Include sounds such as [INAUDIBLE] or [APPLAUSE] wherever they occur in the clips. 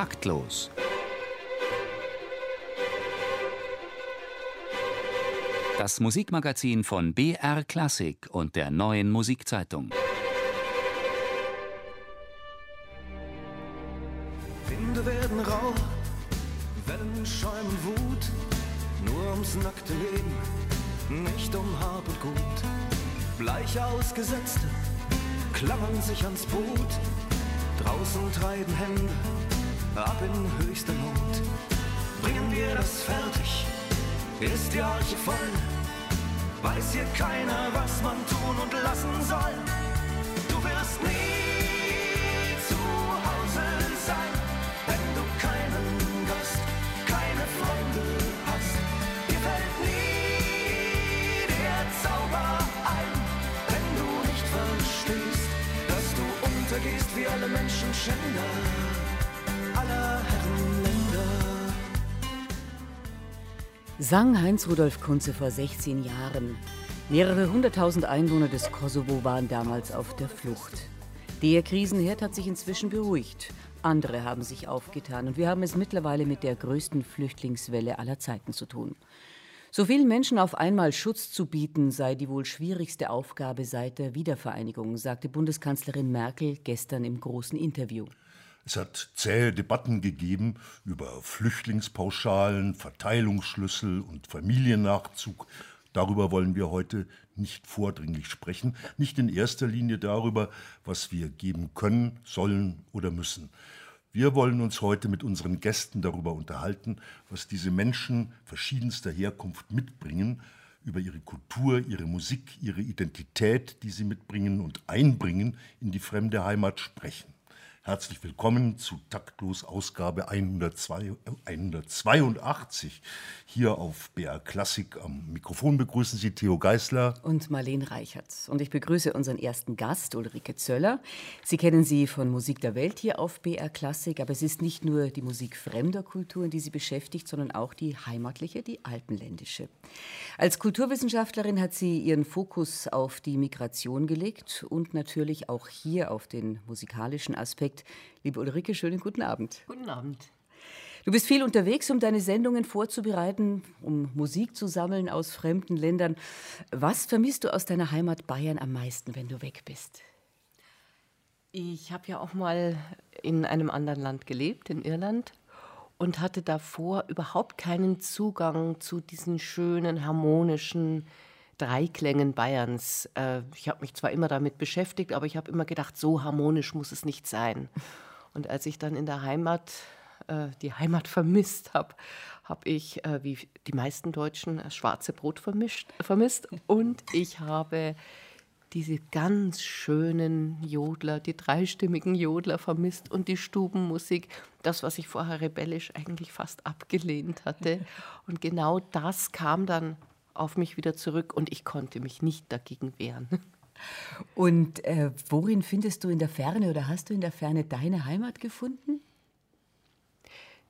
Taktlos. Das Musikmagazin von BR Klassik und der neuen Musikzeitung. Winde werden rau, Wellen schäumen Wut, nur ums nackte Leben, nicht um Hab und Gut. Bleich ausgesetzte klammern sich ans Boot, draußen treiben Hände ab in höchster Not. Bringen wir das fertig, ist die Arche voll, weiß hier keiner, was man tun und lassen soll. Du wirst nie zu Hause sein, wenn du keinen Gast, keine Freunde hast. Dir fällt nie der Zauber ein, wenn du nicht verstehst, dass du untergehst wie alle Menschen Schänder Sang Heinz Rudolf Kunze vor 16 Jahren. Mehrere hunderttausend Einwohner des Kosovo waren damals auf der Flucht. Der Krisenherd hat sich inzwischen beruhigt. Andere haben sich aufgetan und wir haben es mittlerweile mit der größten Flüchtlingswelle aller Zeiten zu tun. So vielen Menschen auf einmal Schutz zu bieten, sei die wohl schwierigste Aufgabe seit der Wiedervereinigung, sagte Bundeskanzlerin Merkel gestern im großen Interview. Es hat zähe Debatten gegeben über Flüchtlingspauschalen, Verteilungsschlüssel und Familiennachzug. Darüber wollen wir heute nicht vordringlich sprechen, nicht in erster Linie darüber, was wir geben können, sollen oder müssen. Wir wollen uns heute mit unseren Gästen darüber unterhalten, was diese Menschen verschiedenster Herkunft mitbringen, über ihre Kultur, ihre Musik, ihre Identität, die sie mitbringen und einbringen in die fremde Heimat sprechen. Herzlich willkommen zu Taktlos Ausgabe 102, 182 hier auf BR Klassik. Am Mikrofon begrüßen Sie Theo Geißler. Und Marlene Reichert. Und ich begrüße unseren ersten Gast, Ulrike Zöller. Sie kennen sie von Musik der Welt hier auf BR Klassik, aber es ist nicht nur die Musik fremder Kulturen, die sie beschäftigt, sondern auch die heimatliche, die alpenländische. Als Kulturwissenschaftlerin hat sie ihren Fokus auf die Migration gelegt und natürlich auch hier auf den musikalischen Aspekt. Liebe Ulrike, schönen guten Abend. Guten Abend. Du bist viel unterwegs, um deine Sendungen vorzubereiten, um Musik zu sammeln aus fremden Ländern. Was vermisst du aus deiner Heimat Bayern am meisten, wenn du weg bist? Ich habe ja auch mal in einem anderen Land gelebt, in Irland, und hatte davor überhaupt keinen Zugang zu diesen schönen, harmonischen Dreiklängen Bayerns. Äh, Ich habe mich zwar immer damit beschäftigt, aber ich habe immer gedacht, so harmonisch muss es nicht sein. Und als ich dann in der Heimat äh, die Heimat vermisst habe, habe ich, äh, wie die meisten Deutschen, das schwarze Brot vermischt, vermisst. Und ich habe diese ganz schönen Jodler, die dreistimmigen Jodler vermisst und die Stubenmusik, das, was ich vorher rebellisch eigentlich fast abgelehnt hatte. Und genau das kam dann auf mich wieder zurück und ich konnte mich nicht dagegen wehren. [LAUGHS] Und äh, worin findest du in der Ferne oder hast du in der Ferne deine Heimat gefunden?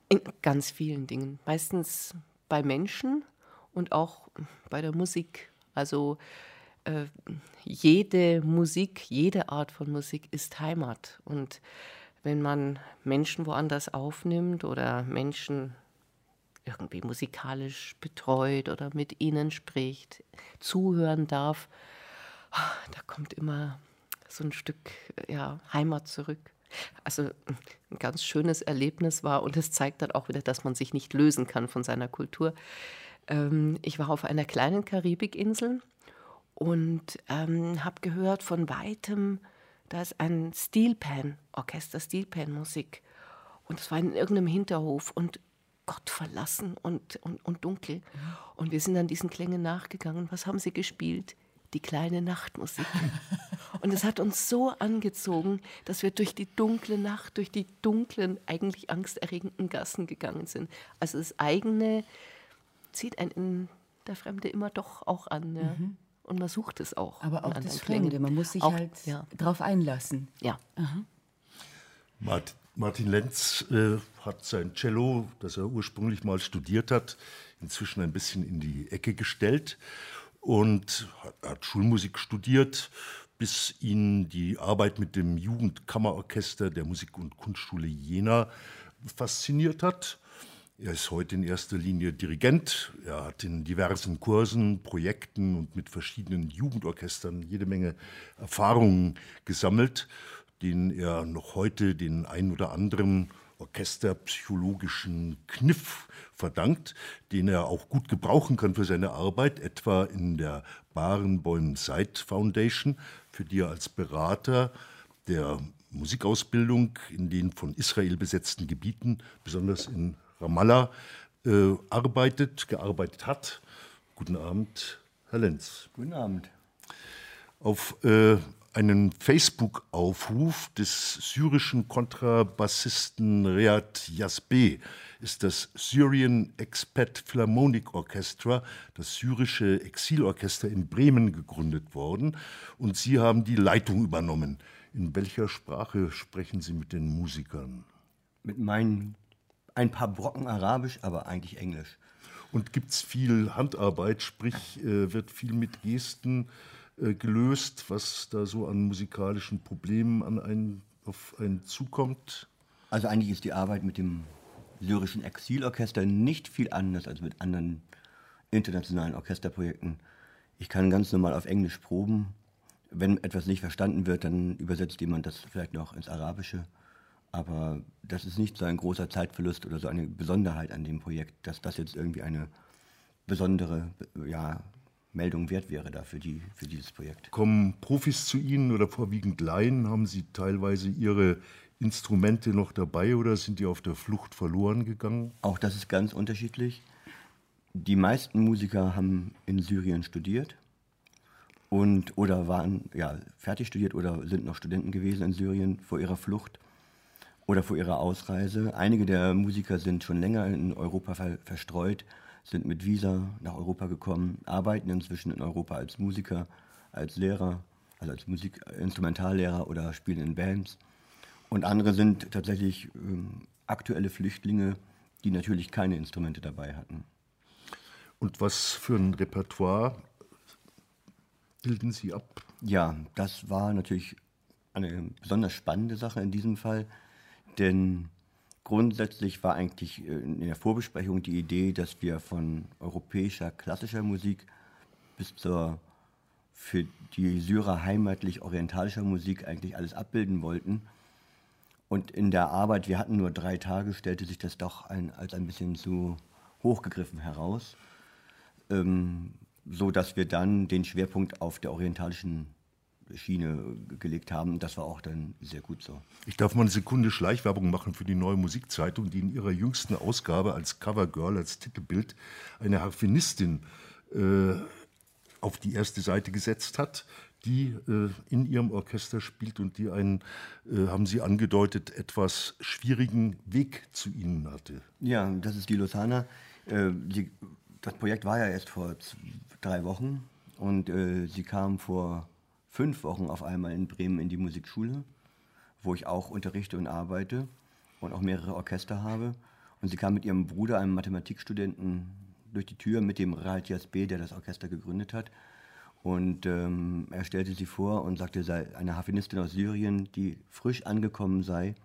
In ganz vielen Dingen. Meistens bei Menschen und auch bei der Musik. Also äh, jede Musik, jede Art von Musik ist Heimat. Und wenn man Menschen woanders aufnimmt oder Menschen irgendwie musikalisch betreut oder mit ihnen spricht, zuhören darf, da kommt immer so ein Stück ja, Heimat zurück. Also ein ganz schönes Erlebnis war und es zeigt dann auch wieder, dass man sich nicht lösen kann von seiner Kultur. Ähm, ich war auf einer kleinen Karibikinsel und ähm, habe gehört von weitem, da ist ein Steelpan, Orchester Steelpan-Musik. Und es war in irgendeinem Hinterhof und Gott verlassen und, und, und dunkel. Und wir sind dann diesen Klängen nachgegangen. Was haben sie gespielt? Die kleine Nachtmusik. Und es hat uns so angezogen, dass wir durch die dunkle Nacht, durch die dunklen, eigentlich angsterregenden Gassen gegangen sind. Also das eigene zieht einen in der Fremde immer doch auch an. Ja. Und man sucht es auch. Aber auch das Klängen. Fremde, man muss sich Auch- halt ja. drauf einlassen. Ja. Mart- Martin Lenz äh, hat sein Cello, das er ursprünglich mal studiert hat, inzwischen ein bisschen in die Ecke gestellt und hat, hat Schulmusik studiert, bis ihn die Arbeit mit dem Jugendkammerorchester der Musik- und Kunstschule Jena fasziniert hat. Er ist heute in erster Linie Dirigent. Er hat in diversen Kursen, Projekten und mit verschiedenen Jugendorchestern jede Menge Erfahrungen gesammelt, denen er noch heute den ein oder anderen orchesterpsychologischen Kniff verdankt, den er auch gut gebrauchen kann für seine Arbeit, etwa in der Barenbäum Seid Foundation, für die er als Berater der Musikausbildung in den von Israel besetzten Gebieten, besonders in Ramallah, äh, arbeitet, gearbeitet hat. Guten Abend, Herr Lenz. Guten Abend. Auf äh, einen Facebook-Aufruf des syrischen Kontrabassisten Reat Yazbeh ist das Syrian Expat Philharmonic Orchestra, das syrische Exilorchester in Bremen gegründet worden und Sie haben die Leitung übernommen. In welcher Sprache sprechen Sie mit den Musikern? Mit meinen ein paar Brocken Arabisch, aber eigentlich Englisch. Und gibt es viel Handarbeit, sprich äh, wird viel mit Gesten äh, gelöst, was da so an musikalischen Problemen an einen, auf einen zukommt? Also eigentlich ist die Arbeit mit dem syrischen Exilorchester nicht viel anders als mit anderen internationalen Orchesterprojekten. Ich kann ganz normal auf Englisch proben. Wenn etwas nicht verstanden wird, dann übersetzt jemand das vielleicht noch ins Arabische. Aber das ist nicht so ein großer Zeitverlust oder so eine Besonderheit an dem Projekt, dass das jetzt irgendwie eine besondere ja, Meldung wert wäre da für, die, für dieses Projekt. Kommen Profis zu Ihnen oder vorwiegend Laien? Haben Sie teilweise Ihre Instrumente noch dabei oder sind die auf der Flucht verloren gegangen? Auch das ist ganz unterschiedlich. Die meisten Musiker haben in Syrien studiert und oder waren ja fertig studiert oder sind noch Studenten gewesen in Syrien vor ihrer Flucht oder vor ihrer Ausreise. Einige der Musiker sind schon länger in Europa ver verstreut, sind mit Visa nach Europa gekommen, arbeiten inzwischen in Europa als Musiker, als Lehrer, also als Musikinstrumentallehrer oder spielen in Bands. Und andere sind tatsächlich ähm, aktuelle Flüchtlinge, die natürlich keine Instrumente dabei hatten. Und was für ein Repertoire bilden Sie ab? Ja, das war natürlich eine besonders spannende Sache in diesem Fall, denn grundsätzlich war eigentlich äh, in der Vorbesprechung die Idee, dass wir von europäischer klassischer Musik bis zur für die Syrer heimatlich orientalischer Musik eigentlich alles abbilden wollten. Und in der Arbeit, wir hatten nur drei Tage, stellte sich das doch ein, als ein bisschen zu hochgegriffen heraus, ähm, so dass wir dann den Schwerpunkt auf der orientalischen Schiene gelegt haben. Das war auch dann sehr gut so. Ich darf mal eine Sekunde Schleichwerbung machen für die neue Musikzeitung, die in ihrer jüngsten Ausgabe als Covergirl, als Titelbild eine Harfenistin äh, auf die erste Seite gesetzt hat, die äh, in ihrem Orchester spielt und die einen, äh, haben Sie angedeutet, etwas schwierigen Weg zu Ihnen hatte. Ja, das ist die Lozana. Äh, die, das Projekt war ja erst vor drei Wochen und äh, sie kam vor fünf Wochen auf einmal in Bremen in die Musikschule, wo ich auch unterrichte und arbeite und auch mehrere Orchester habe. Und sie kam mit ihrem Bruder, einem Mathematikstudenten, durch die Tür mit dem Ratias B., der das Orchester gegründet hat. Und ähm, er stellte sie vor und sagte, sei eine Harfenistin aus Syrien, die frisch angekommen sei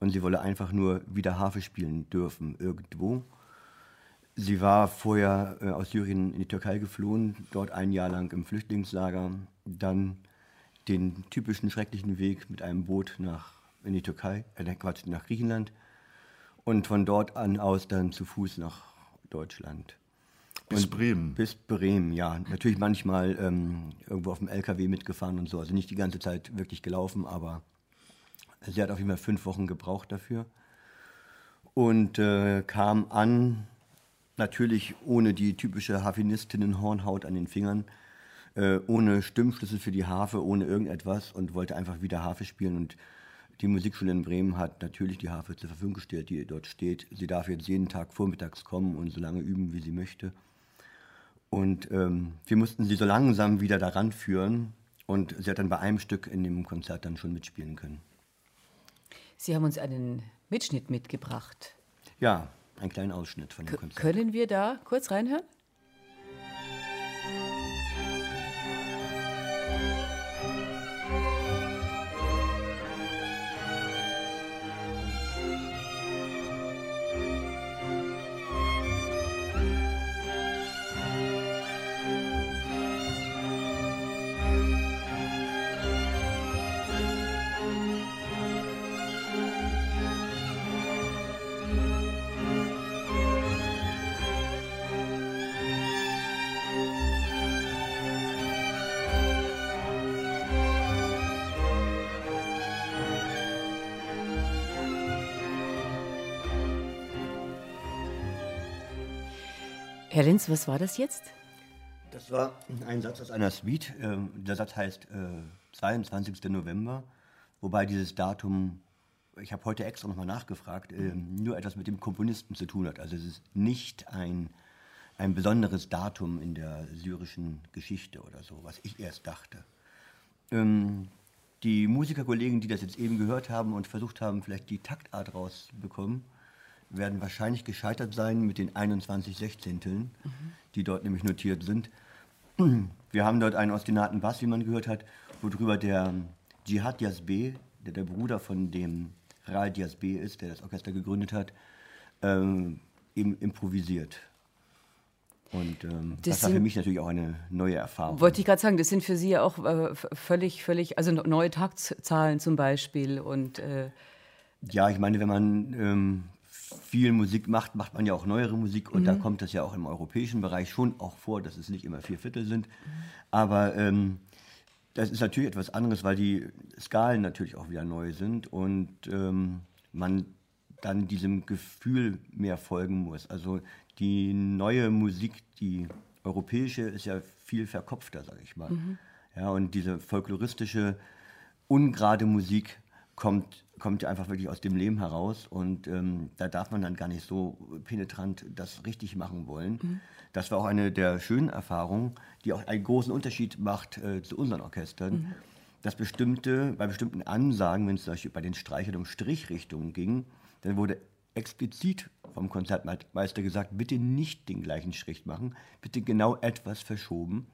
und sie wolle einfach nur wieder Harfe spielen dürfen irgendwo. Sie war vorher äh, aus Syrien in die Türkei geflohen, dort ein Jahr lang im Flüchtlingslager, dann den typischen schrecklichen Weg mit einem Boot nach in die Türkei, äh, Quatsch, nach Griechenland und von dort an aus dann zu Fuß nach Deutschland. Bis und Bremen. Bis Bremen, ja. Natürlich manchmal ähm, irgendwo auf dem LKW mitgefahren und so. Also nicht die ganze Zeit wirklich gelaufen, aber sie hat auf jeden Fall fünf Wochen gebraucht dafür. Und äh, kam an, natürlich ohne die typische Harfenistinnen-Hornhaut an den Fingern, äh, ohne Stimmschlüssel für die Harfe, ohne irgendetwas und wollte einfach wieder Harfe spielen. Und die Musikschule in Bremen hat natürlich die Harfe zur Verfügung gestellt, die dort steht. Sie darf jetzt jeden Tag vormittags kommen und so lange üben, wie sie möchte. Und ähm, wir mussten sie so langsam wieder daran führen. Und sie hat dann bei einem Stück in dem Konzert dann schon mitspielen können. Sie haben uns einen Mitschnitt mitgebracht. Ja, einen kleinen Ausschnitt von dem K Konzert. Können wir da kurz reinhören? Lenz, was war das jetzt? Das war ein Satz aus einer Suite. Ähm, der Satz heißt äh, 22. November, wobei dieses Datum, ich habe heute extra nochmal nachgefragt, äh, nur etwas mit dem Komponisten zu tun hat. Also es ist nicht ein, ein besonderes Datum in der syrischen Geschichte oder so, was ich erst dachte. Ähm, die Musikerkollegen, die das jetzt eben gehört haben und versucht haben, vielleicht die Taktart rauszubekommen, werden wahrscheinlich gescheitert sein mit den 21 Sechzehnteln, mhm. die dort nämlich notiert sind. [CLEARS THROAT] Wir haben dort einen ostinaten Bass, wie man gehört hat, worüber der Jihad Yazbe, der der Bruder von dem Ral Yazbe ist, der das Orchester gegründet hat, ähm, eben improvisiert. Und ähm, das, das war für mich natürlich auch eine neue Erfahrung. Wollte ich gerade sagen, das sind für Sie ja auch äh, völlig, völlig, also neue Taktzahlen zum Beispiel und äh ja, ich meine, wenn man ähm, viel Musik macht, macht man ja auch neuere Musik und mhm. da kommt das ja auch im europäischen Bereich schon auch vor, dass es nicht immer vier Viertel sind. Aber ähm, das ist natürlich etwas anderes, weil die Skalen natürlich auch wieder neu sind und ähm, man dann diesem Gefühl mehr folgen muss. Also die neue Musik, die europäische, ist ja viel verkopfter, sage ich mal. Mhm. Ja, und diese folkloristische, ungerade Musik kommt, kommt ja einfach wirklich aus dem Leben heraus und ähm, da darf man dann gar nicht so penetrant das richtig machen wollen. Mhm. Das war auch eine der schönen Erfahrungen, die auch einen großen Unterschied macht äh, zu unseren Orchestern. Mhm. Dass bestimmte, bei bestimmten Ansagen, wenn es zum Beispiel bei den Streichern um Strichrichtungen ging, dann wurde explizit vom Konzertmeister gesagt, bitte nicht den gleichen Strich machen, bitte genau etwas verschoben.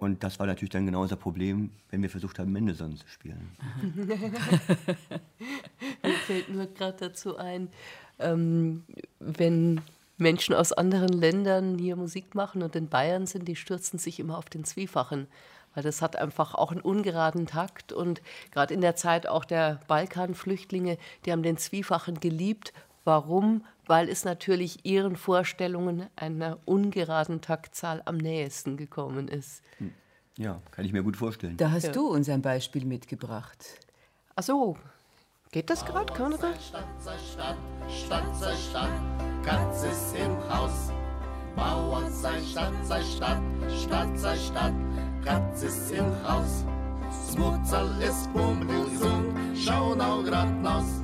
Und das war natürlich dann genau unser Problem, wenn wir versucht haben, Mendelssohn zu spielen. Mir fällt nur gerade dazu ein, ähm, wenn Menschen aus anderen Ländern hier Musik machen und in Bayern sind, die stürzen sich immer auf den Zwiefachen. Weil das hat einfach auch einen ungeraden Takt. Und gerade in der Zeit auch der Balkanflüchtlinge, die haben den Zwiefachen geliebt. Warum? Weil es natürlich ihren Vorstellungen einer ungeraden Taktzahl am nächsten gekommen ist. Hm. Ja, kann ich mir gut vorstellen. Da hast ja. du uns ein Beispiel mitgebracht. Ach so, geht das gerade? Kann man das? Stadt sei Stadt, Stadt sei Stadt, Katz ist im Haus. Bauer sei Stadt sei Stadt, Stadt sei Stadt, Katz ist im Haus. Smutzal ist Bummelgesung, schau now grad naus.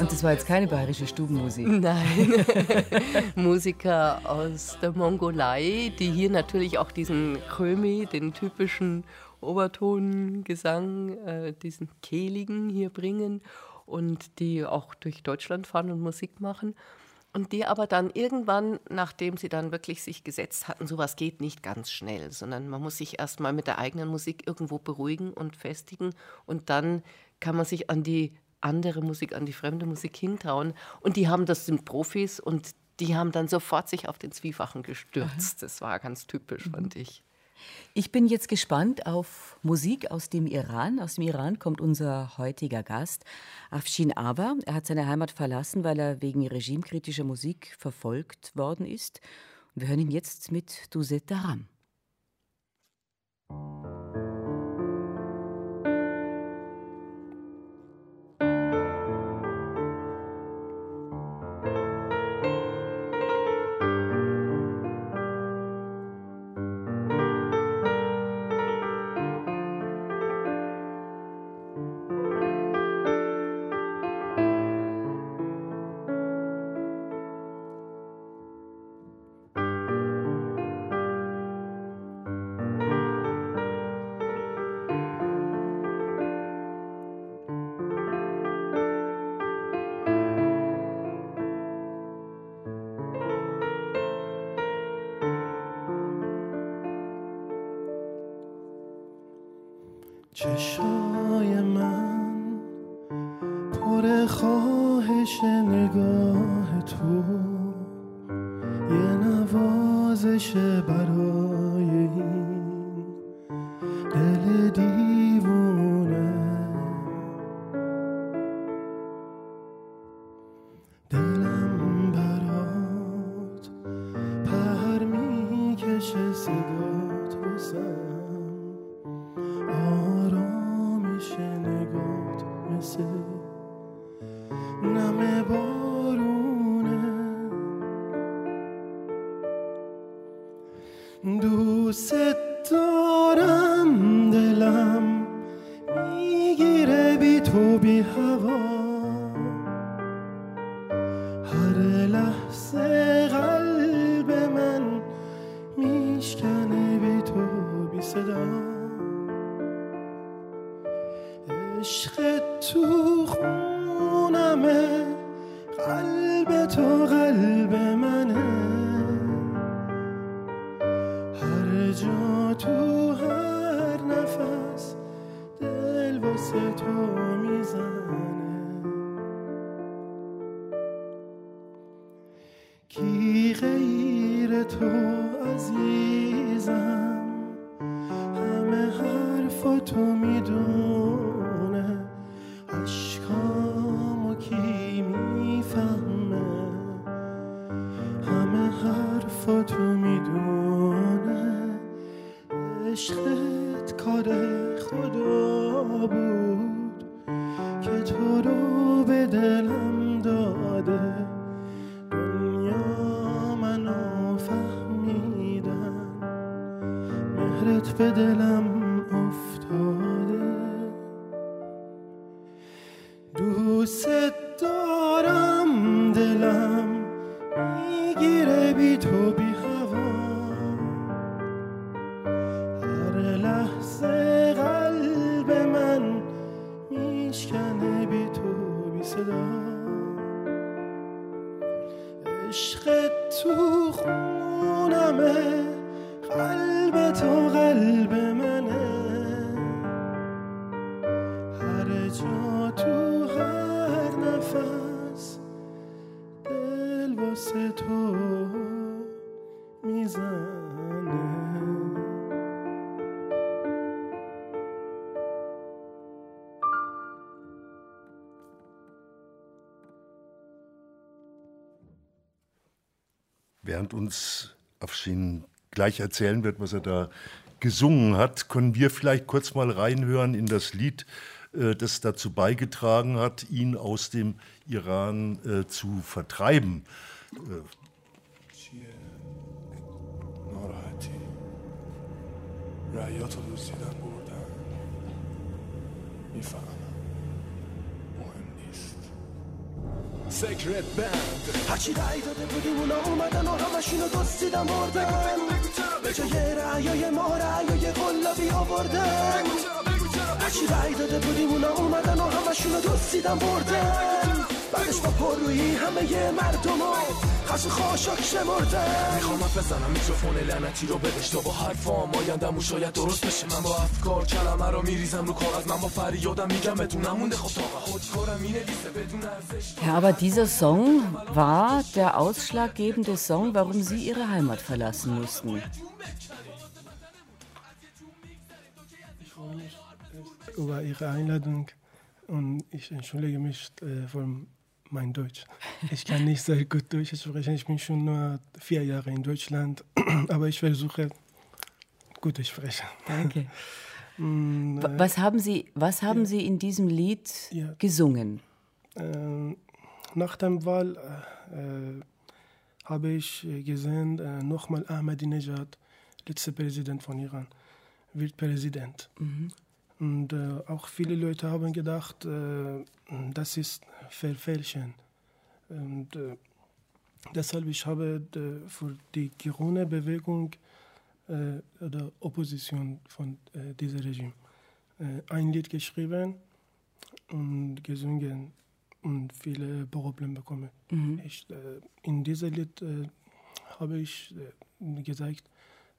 Und das war jetzt keine bayerische Stubenmusik. [LAUGHS] Nein. [LAUGHS] Musiker aus der Mongolei, die hier natürlich auch diesen Krömi, den typischen Obertongesang, äh, diesen Kehligen hier bringen und die auch durch Deutschland fahren und Musik machen. Und die aber dann irgendwann, nachdem sie dann wirklich sich gesetzt hatten, sowas geht nicht ganz schnell, sondern man muss sich erstmal mit der eigenen Musik irgendwo beruhigen und festigen und dann kann man sich an die andere Musik, an die fremde Musik hintrauen. Und die haben, das sind Profis und die haben dann sofort sich auf den Zwiefachen gestürzt. Das war ganz typisch, mhm. fand ich. Ich bin jetzt gespannt auf Musik aus dem Iran. Aus dem Iran kommt unser heutiger Gast, Afshin Aba. Er hat seine Heimat verlassen, weil er wegen regimekritischer Musik verfolgt worden ist. Wir hören ihn jetzt mit Duzet Daram. عشق تو خونمه قلب تو قلب Während uns Afshin gleich erzählen wird, was er da gesungen hat, können wir vielleicht kurz mal reinhören in das Lied, äh, das dazu beigetragen hat, ihn aus dem Iran äh, zu vertreiben. Äh, ناراحتی رعیات رو دزدیدن بردن میفهمم سکرت بند هرچی رعی داده بودیم اونا اومدن و همشونو دزدیدن بردن به جای رعیای ما رعیای قلابی آوردن. هرچی رعی داده بودیم اونا اومدن و همشونو دزدیدن بردن بعدش با پرویی همه ی مردمو خس و خاشاک شمردن میخوام حرف بزنم میکروفون لعنتی رو بدش تا با حرفام آیندم شاید درست بشه من با افکار کلمه رو میریزم رو کاغذ من با فریادم میگم بهتون نمونده خب طاقه خودکارم مینویسه بدون ارزش Ja, aber dieser Song war der ausschlaggebende Song, warum Sie Ihre Heimat verlassen mussten. Ich freue mich äh, über Ihre Einladung und ich entschuldige mich äh, für mein Deutsch. Ich kann nicht sehr gut Deutsch sprechen. Ich bin schon nur vier Jahre in Deutschland, [CLEARS THROAT] aber ich versuche gut zu sprechen. Danke. [LAUGHS] Mm, Wa- Was haben Sie, was haben Sie in diesem Lied Ja. gesungen? äh, nach der Wahl äh, habe ich äh, gesehen, äh, nochmal Ahmadinejad, letzter Präsident von Iran, wird Präsident. Und äh, auch viele Leute haben gedacht, äh, das ist Verfälschen. Und äh, deshalb ich habe äh, für die grüne Bewegung äh, oder Opposition von äh, diesem Regime äh, ein Lied geschrieben und gesungen und viele Probleme bekommen. Ich, äh, in diesem Lied habe ich gesagt,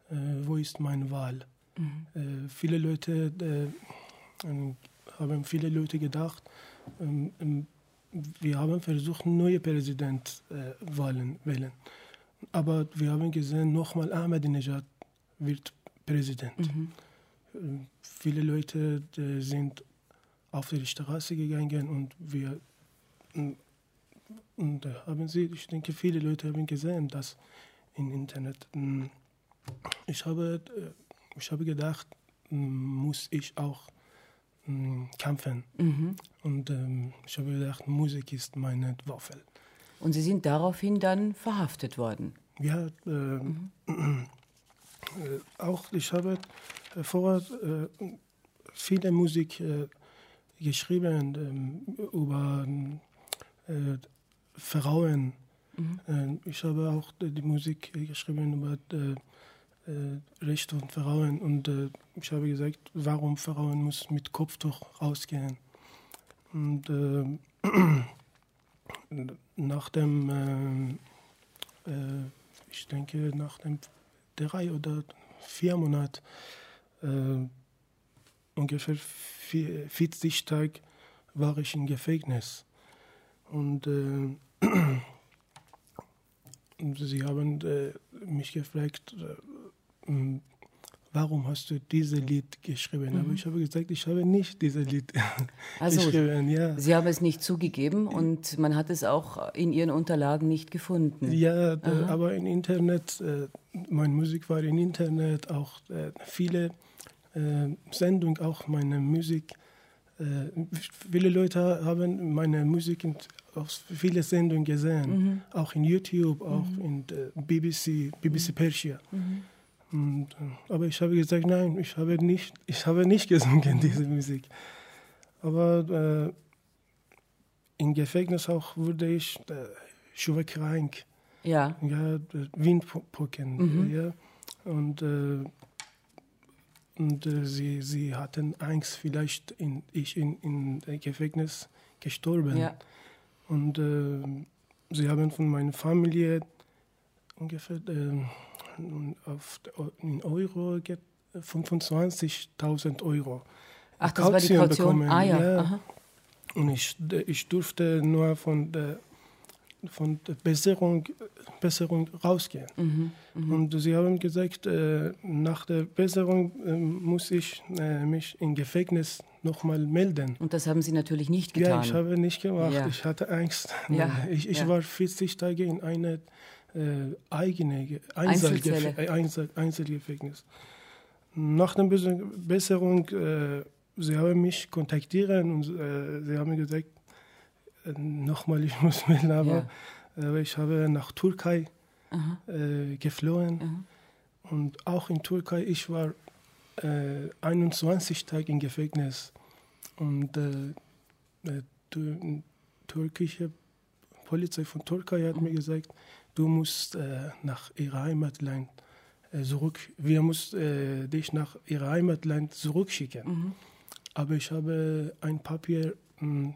wo ist meine Wahl? Äh, viele Leute äh, ähm, haben viele Leute gedacht, ähm, ähm, wir haben versucht, neue Präsident äh, wählen, wählen. Aber wir haben gesehen, nochmal Ahmadinejad wird Präsident. Äh, viele Leute äh, sind auf die Straße gegangen und wir und, haben sie, ich denke, viele Leute haben gesehen, das im Internet. Ich habe, äh, ich habe gedacht, mm, muss ich auch mm, kämpfen. Und ähm, ich habe gedacht, Musik ist meine Waffe. Und Sie sind daraufhin dann verhaftet worden. Ja, äh, auch ich habe äh, vorher äh, viele Musik äh, geschrieben ähm, über äh, Frauen. Mhm. ich habe auch die Musik geschrieben über Rechte von Frauen und ich habe gesagt, warum Frauen muss mit Kopftuch rausgehen. Und [CLEARS THROAT] nach dem, ich denke, nach dem drei oder vier Monaten, ungefähr 40 Tage war ich im Gefängnis. Und äh, [CLEARS THROAT] sie haben äh, mich gefragt, äh, warum hast du dieses Lied geschrieben? Mhm. Aber ich habe gesagt, ich habe nicht dieses Lied [LAUGHS] also, geschrieben. Ja. Sie haben es nicht zugegeben und man hat es auch in Ihren Unterlagen nicht gefunden. Ja, da, aber im Internet, äh, meine Musik war im Internet, auch äh, viele äh, Sendung auch meine Musik. Viele Leute haben meine Musik auf viele Sendungen gesehen, mhm. auch in YouTube, auch mhm. in BBC, BBC mhm. Persia. Mhm. Und, äh, aber ich habe gesagt, nein, ich habe nicht, ich habe nicht gesungen diese Musik. Aber äh, im Gefängnis auch wurde ich äh, schwer krank. Ja. Ja, Windpocken. Mhm. Ja. Und äh, und äh, sie, sie hatten Angst, vielleicht in, ich in, in Gefängnis gestorben. Ja. Und äh, sie haben von meiner Familie ungefähr auf, in Euro 25.000 Euro. Ach, das Kaution war die Kaution? Bekommen. Ah, ja. ja. Und ich, ich durfte nur von der von der Besserung, Besserung rausgehen. Mhm, mh. Und sie haben gesagt, äh, nach der Besserung äh, muss ich äh, mich im Gefängnis nochmal melden. Und das haben Sie natürlich nicht getan. Ja, ich habe nicht gemacht. Ja. Ich hatte Angst. Ja. Ich, ich ja. war 40 Tage in einer äh, eigenen Einzelgef Einzel Einzelgefängnis. Nach der Besserung, äh, sie haben mich kontaktiert und äh, sie haben gesagt, nochmal, ich [LAUGHS] muss melden, aber ja. ich habe nach Türkei äh, geflohen. Aha. Und auch in Türkei, ich war äh, 21 Tage im Gefängnis. Und äh, die türkische Polizei von Türkei hat mhm. mir gesagt, du musst äh, nach ihrer Heimatland äh, zurück, wir müssen äh, dich nach ihrer Heimatland zurückschicken. Mhm. Aber ich habe ein Papier mh,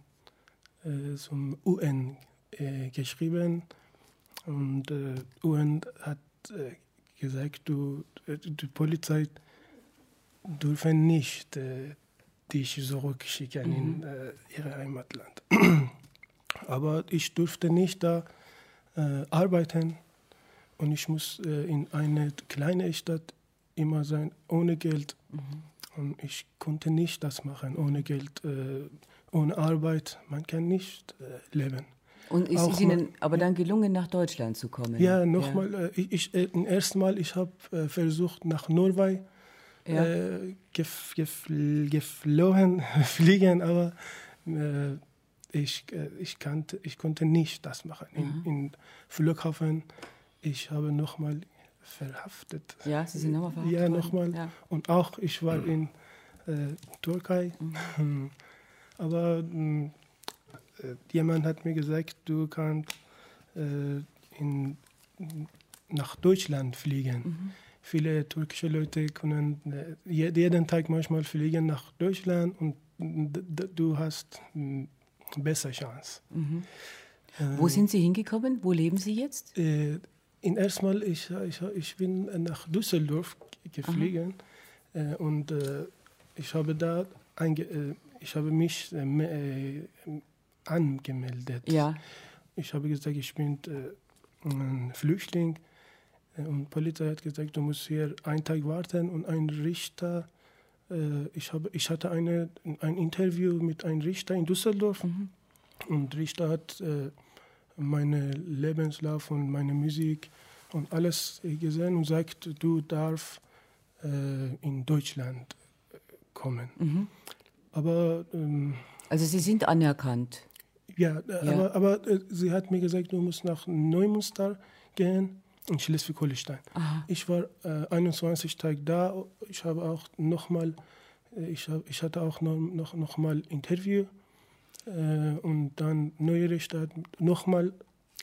äh, zum UN äh, geschrieben und UN hat gesagt, du, die Polizei dürfe nicht dich zurückschicken mhm. in äh, ihr Heimatland. [CLEARS THROAT] Aber ich durfte nicht da arbeiten und ich muss in eine kleine Stadt immer sein, ohne Geld. Mhm. Und ich konnte nicht das machen, ohne Geld ohne Arbeit, man kann nicht äh, leben. Und ist es Ihnen aber dann gelungen, nach Deutschland zu kommen? Ja, nochmal, ja. äh, ich, äh, mal, ich habe äh, versucht, nach Norway ja. äh, gef, gef, geflogen, [LAUGHS] fliegen, aber äh, ich, äh, ich, kannte, ich konnte nicht das machen. In, mhm. in Flughafen, ich habe nochmal verhaftet. Ja, Sie sind nochmal verhaftet Ja, nochmal. Ja. Und auch, ich war in Türkei. Mhm. [LAUGHS] Aber äh, jemand hat mir gesagt, du kannst äh, in, nach Deutschland fliegen. Mhm. Viele türkische Leute können äh, jeden Tag manchmal fliegen nach Deutschland und du hast eine bessere Chance. Mhm. Wo sind Sie hingekommen? Wo leben Sie jetzt? Äh, in erstmal, ich, ich, ich bin nach Düsseldorf geflogen äh, und äh, ich habe da einge, äh, ich habe mich äh, äh, angemeldet. Ja. Ich habe gesagt, ich bin ein Flüchtling. Und die Polizei hat gesagt, du musst hier einen Tag warten und ein Richter, ich, habe, ich hatte eine, ein Interview mit einem Richter in Düsseldorf mhm. und Richter hat äh, meinen Lebenslauf und meine Musik und alles gesehen und sagt, du darfst äh, in Deutschland kommen. Mhm. Aber. Ähm, also Sie sind anerkannt. Ja, äh, ja. aber, aber äh, sie hat mir gesagt, du musst nach Neumünster gehen in Schleswig-Holstein. Ich war äh, 21 Tage da. Ich habe auch nochmal, äh, ich, hab, ich hatte auch noch, noch, noch mal Interview äh, und dann neuere Stadt nochmal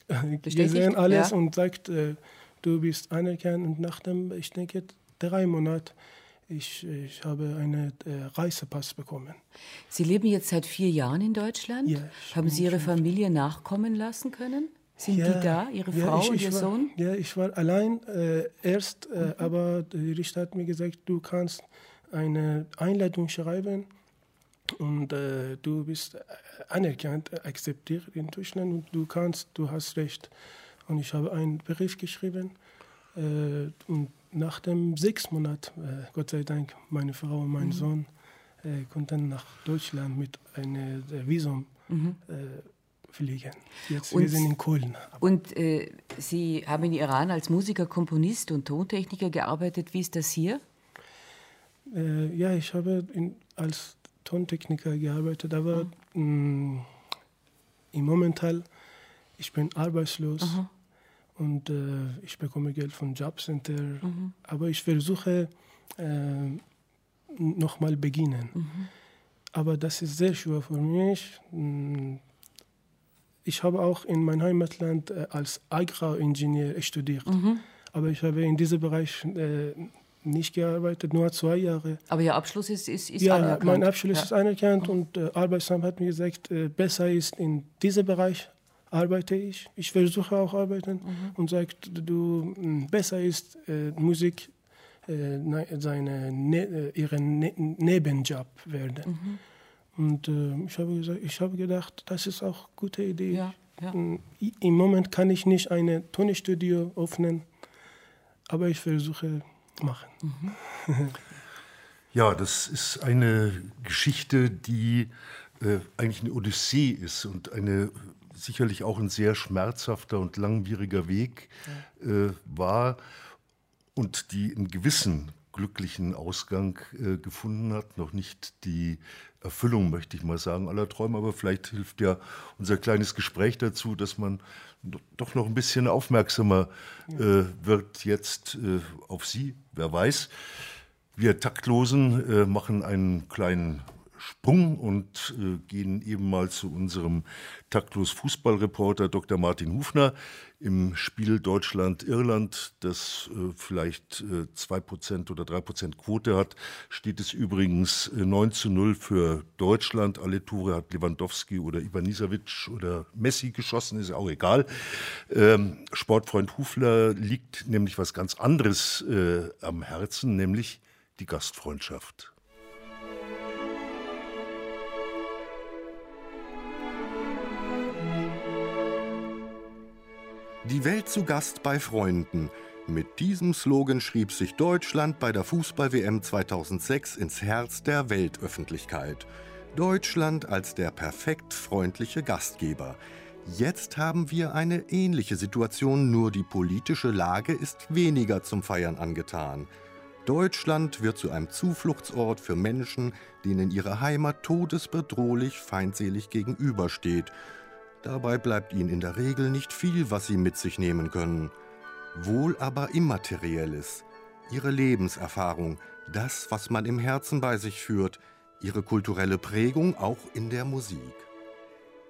äh, gesehen alles Ja. und sagt, äh, du bist anerkannt. Und nach dem, ich denke, drei Monaten, ich, ich habe einen äh, Reisepass bekommen. Sie leben jetzt seit vier Jahren in Deutschland. Ja, Haben Sie Ihre Familie nachkommen lassen können? Sind die da, Ihre ja, Frau ich, und ich Ihr war, Sohn? Mhm. Ja, ich war allein äh, erst, äh, aber die Richter hat mir gesagt, du kannst eine Einladung schreiben und äh, du bist äh, anerkannt, akzeptiert in Deutschland und du kannst, du hast recht. Und ich habe einen Brief geschrieben äh, und nach dem sechs Monaten, äh, Gott sei Dank, meine Frau und Mhm. mein Sohn äh, konnten nach Deutschland mit einem Visum äh, fliegen. Jetzt Mhm. Und- wir sind in Köln. Und äh, Sie haben in Iran als Musiker, Komponist und Tontechniker gearbeitet. Wie ist das hier? Äh, ja, ich habe in, als Tontechniker gearbeitet, aber mh, im Momentan, ich bin arbeitslos und äh, ich bekomme Geld von Jobcenter, aber ich versuche äh, nochmal beginnen. Aber das ist sehr schwer für mich. Ich habe auch in meinem Heimatland äh, als Agraringenieur studiert, aber ich habe in diesem Bereich äh, nicht gearbeitet, nur zwei Jahre. Aber Ihr Abschluss ist, ist, ist Ja, anerkannt. mein Abschluss Ja. ist anerkannt und äh, Arbeitsamt hat mir gesagt, äh, besser ist in diesem Bereich arbeite ich. Ich versuche auch arbeiten und sagt, du mh, besser ist äh, Musik äh, ne, seine ne, ihren ne Nebenjob werden. Und äh, ich habe gesagt, ich habe gedacht, das ist auch eine gute Idee. Ja, ja. I- Im Moment kann ich nicht ein Tonstudio öffnen, aber ich versuche machen. [LAUGHS] Ja, das ist eine Geschichte, die äh, eigentlich eine Odyssee ist und eine sicherlich auch ein sehr schmerzhafter und langwieriger Weg äh, war und die einen gewissen glücklichen Ausgang äh, gefunden hat. Noch nicht die Erfüllung, möchte ich mal sagen, aller Träume, aber vielleicht hilft ja unser kleines Gespräch dazu, dass man do- doch noch ein bisschen aufmerksamer äh, wird jetzt äh, auf Sie, wer weiß. Wir Taktlosen äh, machen einen kleinen Sprung und äh, gehen eben mal zu unserem taktlos Fußballreporter Dr. Martin Hufner im Spiel Deutschland-Irland, das äh, vielleicht äh, 2% oder 3% Quote hat, steht es übrigens äh, 9 zu 0 für Deutschland. Alle Tore hat Lewandowski oder Ivanisevic oder Messi geschossen, ist auch egal. Ähm, Sportfreund Hufler liegt nämlich was ganz anderes äh, am Herzen, nämlich die Gastfreundschaft. Die Welt zu Gast bei Freunden. Mit diesem Slogan schrieb sich Deutschland bei der Fußball-WM 2006 ins Herz der Weltöffentlichkeit. Deutschland als der perfekt freundliche Gastgeber. Jetzt haben wir eine ähnliche Situation, nur die politische Lage ist weniger zum Feiern angetan. Deutschland wird zu einem Zufluchtsort für Menschen, denen ihre Heimat todesbedrohlich feindselig gegenübersteht. Dabei bleibt ihnen in der Regel nicht viel, was sie mit sich nehmen können. Wohl aber Immaterielles, ihre Lebenserfahrung, das, was man im Herzen bei sich führt, ihre kulturelle Prägung auch in der Musik.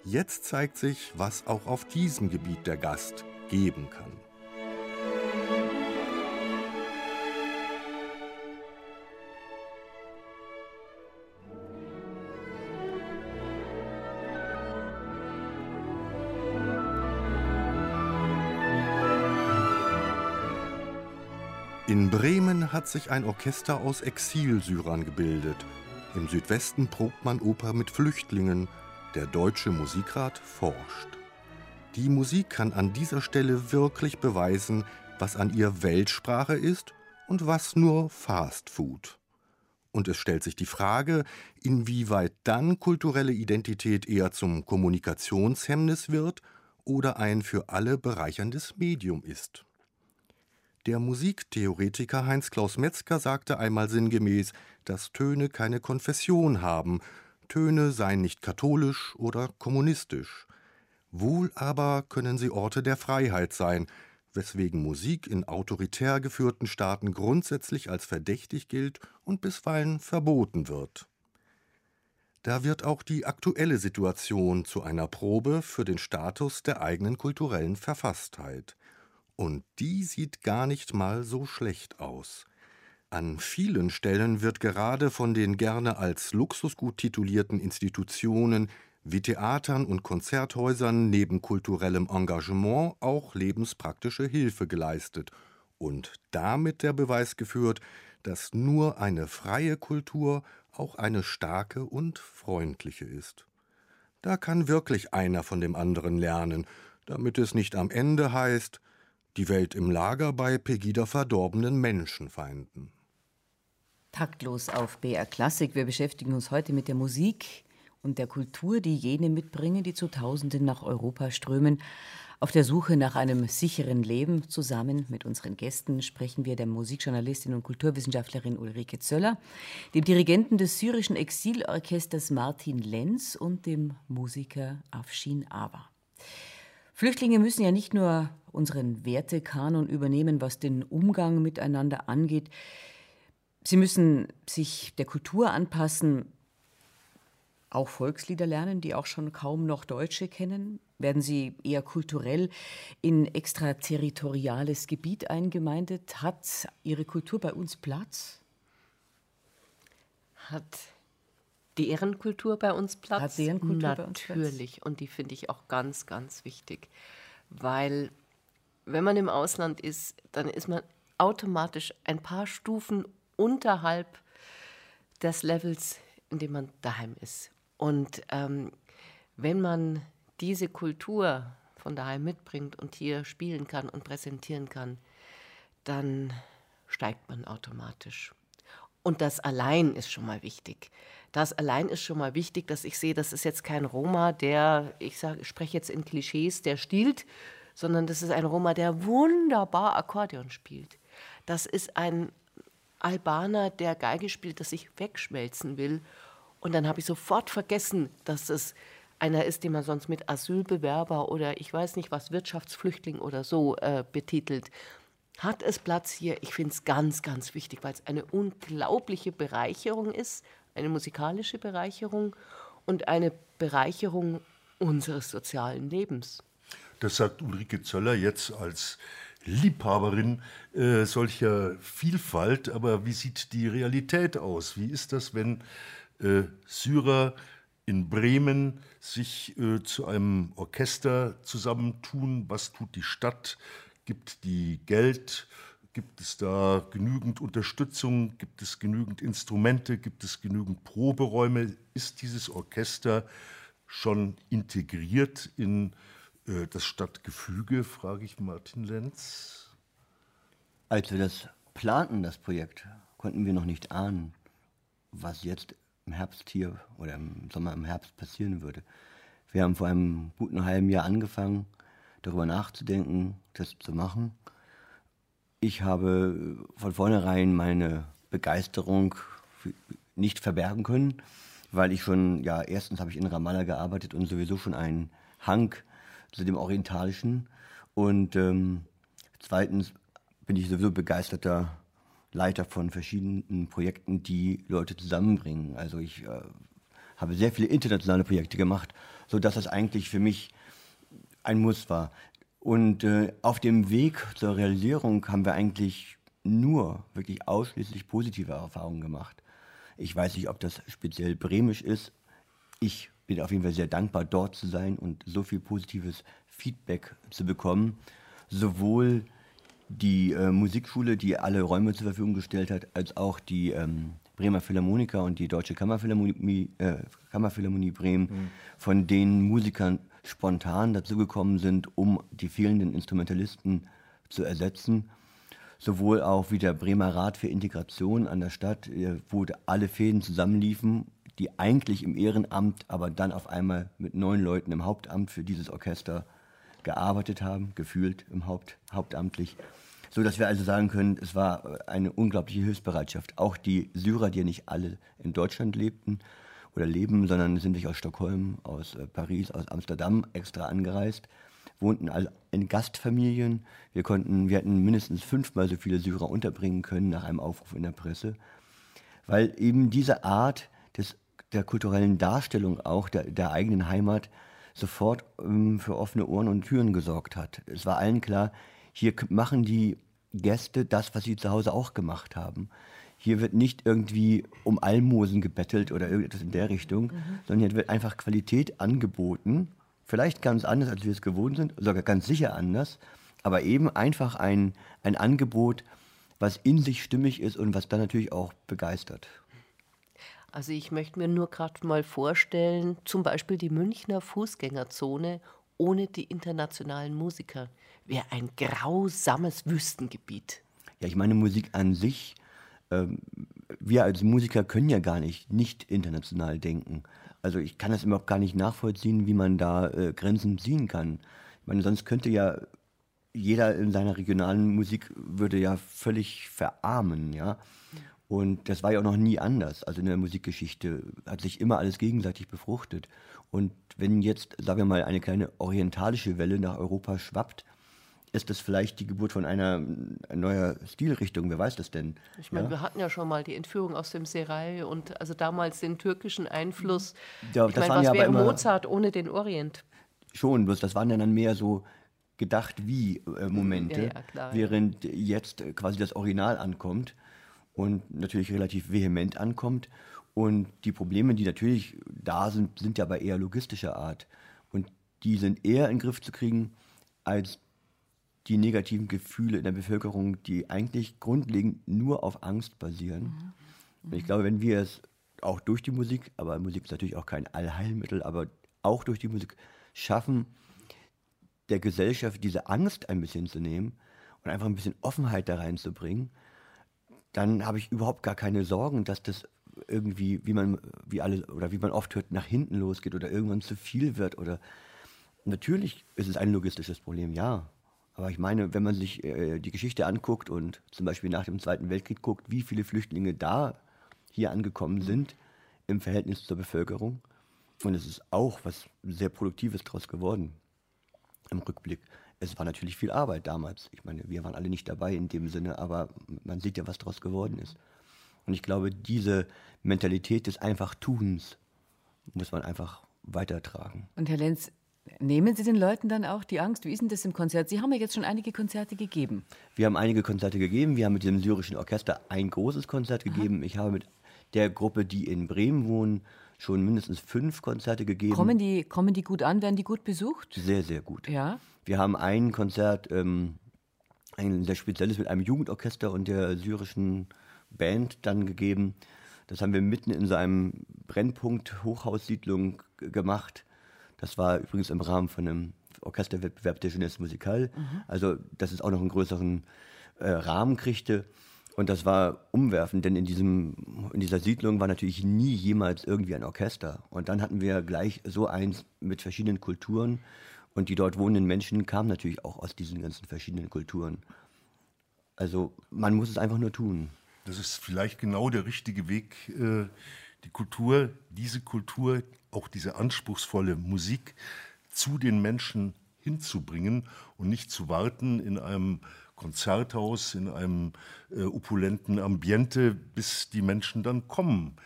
Jetzt zeigt sich, was auch auf diesem Gebiet der Gast geben kann. Hat sich ein Orchester aus Exilsyrern gebildet. Im Südwesten probt man Oper mit Flüchtlingen. Der Deutsche Musikrat forscht. Die Musik kann an dieser Stelle wirklich beweisen, was an ihr Weltsprache ist und was nur Fast Food. Und es stellt sich die Frage, inwieweit dann kulturelle Identität eher zum Kommunikationshemmnis wird oder ein für alle bereicherndes Medium ist. Der Musiktheoretiker Heinz-Klaus Metzger sagte einmal sinngemäß, dass Töne keine Konfession haben, Töne seien nicht katholisch oder kommunistisch. Wohl aber können sie Orte der Freiheit sein, weswegen Musik in autoritär geführten Staaten grundsätzlich als verdächtig gilt und bisweilen verboten wird. Da wird auch die aktuelle Situation zu einer Probe für den Status der eigenen kulturellen Verfasstheit. Und die sieht gar nicht mal so schlecht aus. An vielen Stellen wird gerade von den gerne als Luxusgut titulierten Institutionen wie Theatern und Konzerthäusern neben kulturellem Engagement auch lebenspraktische Hilfe geleistet und damit der Beweis geführt, dass nur eine freie Kultur auch eine starke und freundliche ist. Da kann wirklich einer von dem anderen lernen, damit es nicht am Ende heißt, die Welt im Lager bei Pegida verdorbenen Menschenfeinden. Taktlos auf BR Klassik. Wir beschäftigen uns heute mit der Musik und der Kultur, die jene mitbringen, die zu Tausenden nach Europa strömen. Auf der Suche nach einem sicheren Leben zusammen mit unseren Gästen sprechen wir der Musikjournalistin und Kulturwissenschaftlerin Ulrike Zöller, dem Dirigenten des syrischen Exilorchesters Martin Lenz und dem Musiker Afshin Awa. Flüchtlinge müssen ja nicht nur unseren Wertekanon übernehmen, was den Umgang miteinander angeht. Sie müssen sich der Kultur anpassen, auch Volkslieder lernen, die auch schon kaum noch Deutsche kennen? Werden sie eher kulturell in extraterritoriales Gebiet eingemeindet? Hat ihre Kultur bei uns Platz? Hat deren Kultur bei uns Platz? Hat deren Kultur Natürlich. bei uns Platz? Und die finde ich auch ganz, ganz wichtig. Weil, wenn man im Ausland ist, dann ist man automatisch ein paar Stufen unterhalb des Levels, in dem man daheim ist. Und ähm, wenn man diese Kultur von daheim mitbringt und hier spielen kann und präsentieren kann, dann steigt man automatisch. Und das allein ist schon mal wichtig. Das allein ist schon mal wichtig, dass ich sehe, das ist jetzt kein Roma, der, ich sage, spreche jetzt in Klischees, der stiehlt, sondern das ist ein Roma, der wunderbar Akkordeon spielt. Das ist ein Albaner, der Geige spielt, das ich wegschmelzen will und dann habe ich sofort vergessen, dass es einer ist, den man sonst mit Asylbewerber oder ich weiß nicht was, Wirtschaftsflüchtling oder so äh, betitelt. Hat es Platz hier? Ich finde es ganz, ganz wichtig, weil es eine unglaubliche Bereicherung ist, eine musikalische Bereicherung und eine Bereicherung unseres sozialen Lebens. Das sagt Ulrike Zöller jetzt als Liebhaberin äh, solcher Vielfalt. Aber wie sieht die Realität aus? Wie ist das, wenn äh, Syrer in Bremen sich äh, zu einem Orchester zusammentun. Was tut die Stadt? Gibt die Geld? Gibt es da genügend Unterstützung? Gibt es genügend Instrumente? Gibt es genügend Proberäume? Ist dieses Orchester schon integriert in äh, das Stadtgefüge, frage ich Martin Lenz. Als wir das planten, das Projekt, konnten wir noch nicht ahnen, was jetzt im Herbst hier oder im Sommer, im Herbst passieren würde. Wir haben vor einem guten halben Jahr angefangen, darüber nachzudenken, das zu machen. Ich habe von vornherein meine Begeisterung nicht verbergen können, weil ich schon, ja, erstens habe ich in Ramallah gearbeitet und sowieso schon einen Hang zu dem Orientalischen. Und ähm, zweitens bin ich sowieso begeisterter Leiter von verschiedenen Projekten, die Leute zusammenbringen. Also ich äh, habe sehr viele internationale Projekte gemacht, sodass das eigentlich für mich ein Muss war. Und äh, auf dem Weg zur Realisierung haben wir eigentlich nur wirklich ausschließlich positive Erfahrungen gemacht. Ich weiß nicht, ob das speziell bremisch ist. Ich bin auf jeden Fall sehr dankbar, dort zu sein und so viel positives Feedback zu bekommen. Sowohl die äh, Musikschule, die alle Räume zur Verfügung gestellt hat, als auch die ähm, Bremer Philharmoniker und die Deutsche Kammerphilharmonie, äh, Kammerphilharmonie Bremen, mhm. von denen Musikern spontan dazugekommen sind, um die fehlenden Instrumentalisten zu ersetzen. Sowohl auch wie der Bremer Rat für Integration an der Stadt, äh, wo alle Fäden zusammenliefen, die eigentlich im Ehrenamt, aber dann auf einmal mit neun Leuten im Hauptamt für dieses Orchester gearbeitet haben, gefühlt im Haupt, hauptamtlich so dass wir also sagen können, es war äh, eine unglaubliche Hilfsbereitschaft. Auch die Syrer, die ja nicht alle in Deutschland lebten oder leben, sondern sind sich aus Stockholm, aus äh, Paris, aus Amsterdam extra angereist, wohnten alle in Gastfamilien. Wir konnten, wir hätten mindestens fünfmal so viele Syrer unterbringen können nach einem Aufruf in der Presse, weil eben diese Art des, der kulturellen Darstellung auch der, der eigenen Heimat sofort ähm, für offene Ohren und Türen gesorgt hat. Es war allen klar, hier machen die Gäste das, was sie zu Hause auch gemacht haben. Hier wird nicht irgendwie um Almosen gebettelt oder irgendetwas in der Richtung, mhm. sondern hier wird einfach Qualität angeboten. Vielleicht ganz anders, als wir es gewohnt sind, sogar ganz sicher anders, aber eben einfach ein, ein Angebot, was in sich stimmig ist und was dann natürlich auch begeistert. Also ich möchte mir nur gerade mal vorstellen, zum Beispiel die Münchner Fußgängerzone ohne die internationalen Musiker wäre ein grausames Wüstengebiet. Ja, ich meine Musik an sich ähm, wir als Musiker können ja gar nicht nicht international denken. Also ich kann das überhaupt gar nicht nachvollziehen, wie man da äh, Grenzen ziehen kann. Ich meine, sonst könnte ja jeder in seiner regionalen Musik würde ja völlig verarmen, ja. Und das war ja auch noch nie anders. Also in der Musikgeschichte hat sich immer alles gegenseitig befruchtet. Und wenn jetzt, sagen wir mal, eine kleine orientalische Welle nach Europa schwappt, ist das vielleicht die Geburt von einer neuer Stilrichtung? Wer weiß das denn? Ich meine, ja? wir hatten ja schon mal die Entführung aus dem Serai und also damals den türkischen Einfluss. Ja, ich meine, was ja wäre Mozart ohne den Orient? Schon, bloß das waren ja dann mehr so gedacht wie äh, Momente, ja, klar, während jetzt quasi das Original ankommt und natürlich relativ vehement ankommt. Und die Probleme, die natürlich da sind, sind ja aber eher logistischer Art. Und die sind eher in den Griff zu kriegen als die negativen Gefühle in der Bevölkerung, die eigentlich grundlegend nur auf Angst basieren. Mhm. Mhm. Ich glaube, wenn wir es auch durch die Musik, aber Musik ist natürlich auch kein Allheilmittel, aber auch durch die Musik schaffen, der Gesellschaft diese Angst ein bisschen zu nehmen und einfach ein bisschen Offenheit da reinzubringen, dann habe ich überhaupt gar keine Sorgen, dass das irgendwie, wie man, wie alle, oder wie man oft hört, nach hinten losgeht oder irgendwann zu viel wird oder natürlich ist es ein logistisches Problem, ja. Aber ich meine, wenn man sich äh, die Geschichte anguckt und zum Beispiel nach dem Zweiten Weltkrieg guckt, wie viele Flüchtlinge da hier angekommen sind im Verhältnis zur Bevölkerung, und es ist auch was sehr Produktives daraus geworden im Rückblick. Es war natürlich viel Arbeit damals. Ich meine, wir waren alle nicht dabei in dem Sinne, aber man sieht ja, was daraus geworden ist. Und ich glaube, diese Mentalität des Einfachtuns muss man einfach weitertragen. Und Herr Lenz, Nehmen Sie den Leuten dann auch die Angst? Wie ist denn das im Konzert? Sie haben ja jetzt schon einige Konzerte gegeben. Wir haben einige Konzerte gegeben. Wir haben mit dem syrischen Orchester ein großes Konzert gegeben. Aha. Ich habe mit der Gruppe, die in Bremen wohnen, schon mindestens fünf Konzerte gegeben. Kommen die, kommen die gut an? Werden die gut besucht? Sehr, sehr gut. Ja. Wir haben ein Konzert, ähm, ein sehr spezielles mit einem Jugendorchester und der syrischen Band dann gegeben. Das haben wir mitten in so einem Brennpunkt Hochhaussiedlung gemacht das war übrigens im Rahmen von einem Orchesterwettbewerb der Jeunesse Musicale. Mhm. Also, dass es auch noch einen größeren äh, Rahmen kriegte. Und das war umwerfend, denn in, diesem, in dieser Siedlung war natürlich nie jemals irgendwie ein Orchester. Und dann hatten wir gleich so eins mit verschiedenen Kulturen. Und die dort wohnenden Menschen kamen natürlich auch aus diesen ganzen verschiedenen Kulturen. Also man muss es einfach nur tun. Das ist vielleicht genau der richtige Weg, äh, die Kultur, diese Kultur, auch diese anspruchsvolle Musik zu den Menschen hinzubringen und nicht zu warten in einem Konzerthaus, in einem äh, opulenten Ambiente, bis die Menschen dann kommen.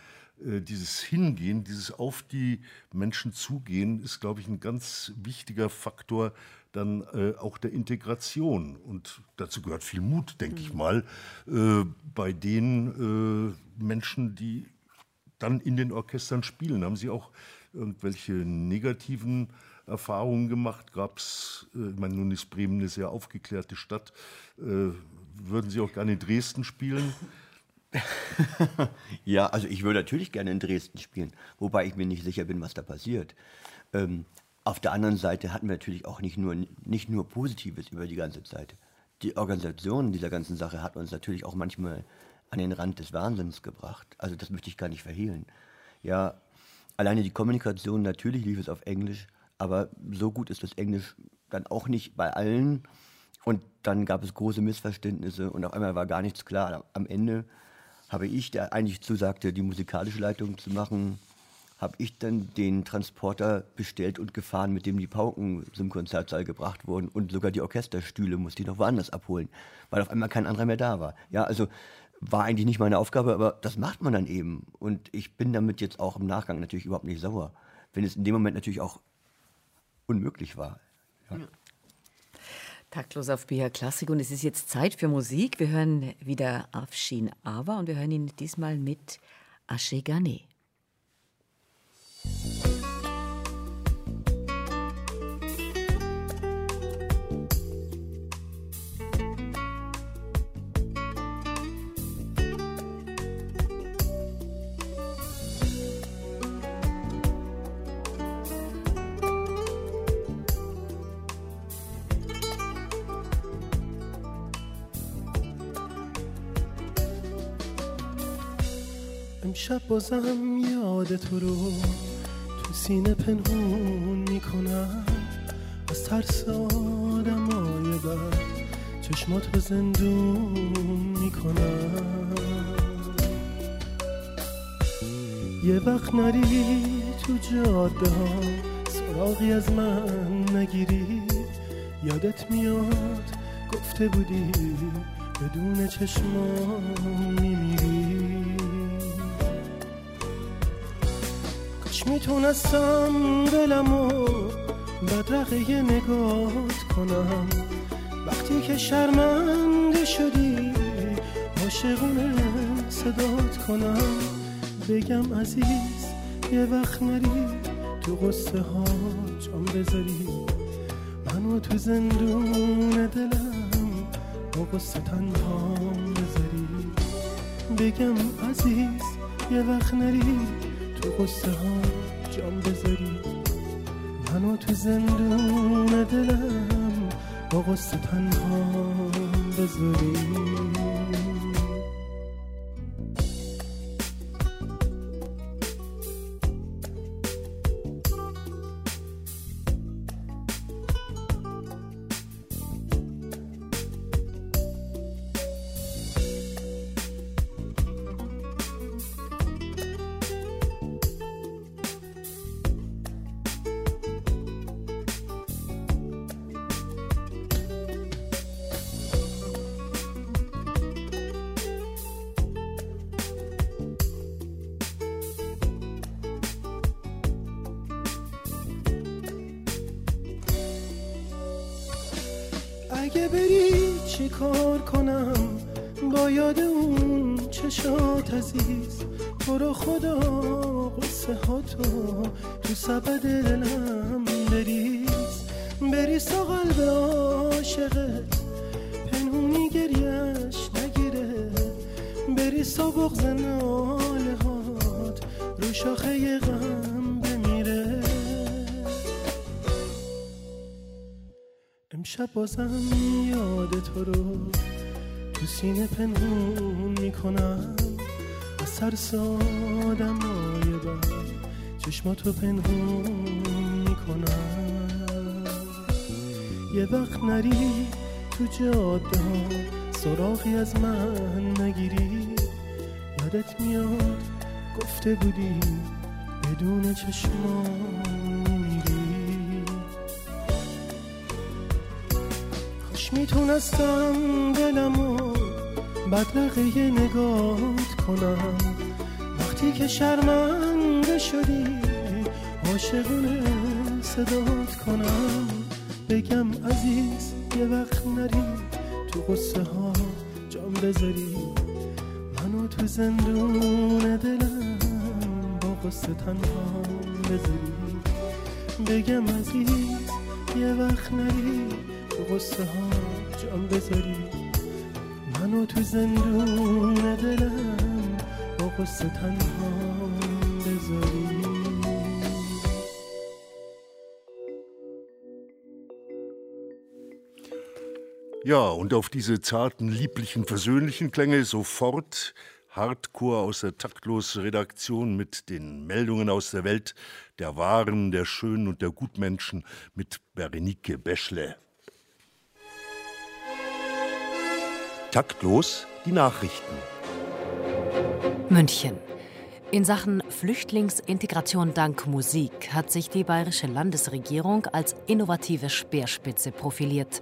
Äh, dieses Hingehen, dieses auf die Menschen zugehen, ist, glaube ich, ein ganz wichtiger Faktor dann äh, auch der Integration. Und dazu gehört viel Mut, denke mhm. ich mal, äh, bei den äh, Menschen, die dann in den Orchestern spielen. Haben Sie auch irgendwelche negativen Erfahrungen gemacht? Gab es, äh, ich meine, nun ist Bremen eine sehr aufgeklärte Stadt. Äh, würden Sie auch gerne in Dresden spielen? [LAUGHS] ja, also ich würde natürlich gerne in Dresden spielen, wobei ich mir nicht sicher bin, was da passiert. Ähm, auf der anderen Seite hatten wir natürlich auch nicht nur, nicht nur Positives über die ganze Zeit. Die Organisation dieser ganzen Sache hat uns natürlich auch manchmal an den Rand des Wahnsinns gebracht. Also das möchte ich gar nicht verhehlen. Ja, alleine die Kommunikation, natürlich lief es auf Englisch, aber so gut ist das Englisch dann auch nicht bei allen. Und dann gab es große Missverständnisse und auf einmal war gar nichts klar. Am Ende habe ich, der eigentlich zusagte, die musikalische Leitung zu machen, habe ich dann den Transporter bestellt und gefahren, mit dem die Pauken zum Konzertsaal gebracht wurden und sogar die Orchesterstühle musste ich noch woanders abholen, weil auf einmal kein anderer mehr da war. Ja, also war eigentlich nicht meine Aufgabe, aber das macht man dann eben. Und ich bin damit jetzt auch im Nachgang natürlich überhaupt nicht sauer, wenn es in dem Moment natürlich auch unmöglich war. Ja. Taktlos auf BH Klassik und es ist jetzt Zeit für Musik. Wir hören wieder Afshin Ava und wir hören ihn diesmal mit Ashegane. امشب بازم یاد تو رو تو سینه پنهون می‌کنم. از ترس آدمای بد چشمات رو زندون می‌کنم. یه وقت نری تو جاده ها سراغی از من نگیری. یادت میاد گفته بودی بدون چشمام میمیری. می‌تونستم دلمو بدرقه نگات کنم. وقتی که شرمنده شدی عاشقونه صدات کنم. بگم عزیز یه وقت نری تو قصه ها جام بذاری. منو تو زندون دلم با قصه تنها بذاری. بگم عزیز یه وقت نری تو قصه ها جام بذاری. منو تو زندون دلم با قصه تنها بذاری. چشماتو پنهون می‌کنم. یه وقت نری تو جاده سراغی از من نگیری. یادت میاد گفته بودی بدون چشمان میمیری. کاش می‌تونستم دلمو بدرقه نگات کنم. وقتی که شرمنده شدی عاشقونه صدات کنم. بگم عزیز یه وقت نری تو قصه ها. جام بذاری منو تو زندون دلم با قصه تنها بذاری. بگم عزیز یه وقت نری تو قصه ها. جام بذاری منو تو زندون دلم با قصه تنها بذاری. Ja, und auf diese zarten, lieblichen, versöhnlichen Klänge sofort Hardcore aus der Taktlos-Redaktion mit den Meldungen aus der Welt der Wahren, der Schönen und der Gutmenschen mit Berenike Beschle. Taktlos die Nachrichten. München. In Sachen Flüchtlingsintegration dank Musik hat sich die bayerische Landesregierung als innovative Speerspitze profiliert.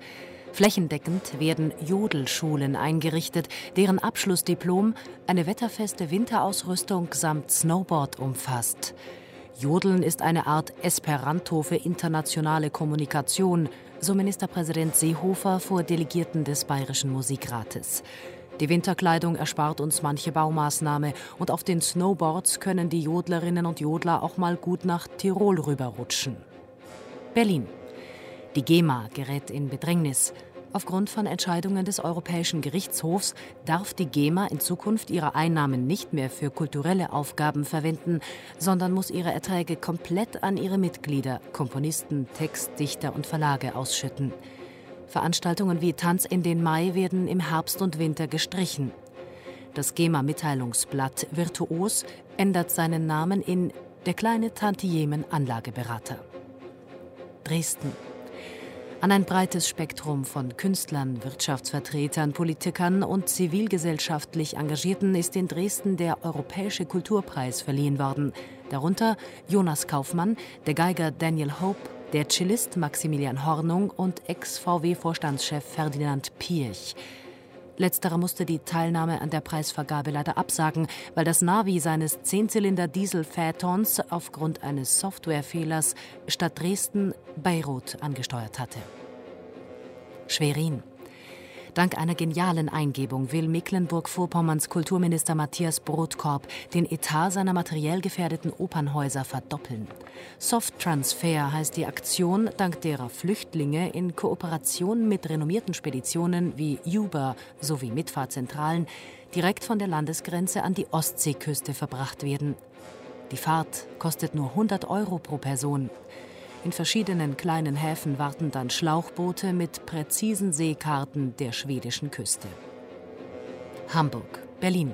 Flächendeckend werden Jodelschulen eingerichtet, deren Abschlussdiplom eine wetterfeste Winterausrüstung samt Snowboard umfasst. Jodeln ist eine Art Esperanto für internationale Kommunikation, so Ministerpräsident Seehofer vor Delegierten des Bayerischen Musikrates. Die Winterkleidung erspart uns manche Baumaßnahme und auf den Snowboards können die Jodlerinnen und Jodler auch mal gut nach Tirol rüberrutschen. Berlin. Die GEMA gerät in Bedrängnis. Aufgrund von Entscheidungen des Europäischen Gerichtshofs darf die GEMA in Zukunft ihre Einnahmen nicht mehr für kulturelle Aufgaben verwenden, sondern muss ihre Erträge komplett an ihre Mitglieder, Komponisten, Textdichter und Verlage ausschütten. Veranstaltungen wie Tanz in den Mai werden im Herbst und Winter gestrichen. Das GEMA-Mitteilungsblatt Virtuos ändert seinen Namen in Der kleine Tantiemen Anlageberater. Dresden. An ein breites Spektrum von Künstlern, Wirtschaftsvertretern, Politikern und zivilgesellschaftlich Engagierten ist in Dresden der Europäische Kulturpreis verliehen worden. Darunter Jonas Kaufmann, der Geiger Daniel Hope, der Cellist Maximilian Hornung und Ex-VW-Vorstandschef Ferdinand Pirch. Letzterer musste die Teilnahme an der Preisvergabe leider absagen, weil das Navi seines Zehnzylinder-Diesel-Phaetons aufgrund eines Softwarefehlers statt Dresden Beirut angesteuert hatte. Schwerin. Dank einer genialen Eingebung will Mecklenburg-Vorpommerns Kulturminister Matthias Brotkorb den Etat seiner materiell gefährdeten Opernhäuser verdoppeln. Soft Transfer heißt die Aktion, dank derer Flüchtlinge in Kooperation mit renommierten Speditionen wie Uber sowie Mitfahrzentralen direkt von der Landesgrenze an die Ostseeküste verbracht werden. Die Fahrt kostet nur 100 Euro pro Person. In verschiedenen kleinen Häfen warten dann Schlauchboote mit präzisen Seekarten der schwedischen Küste. Hamburg, Berlin.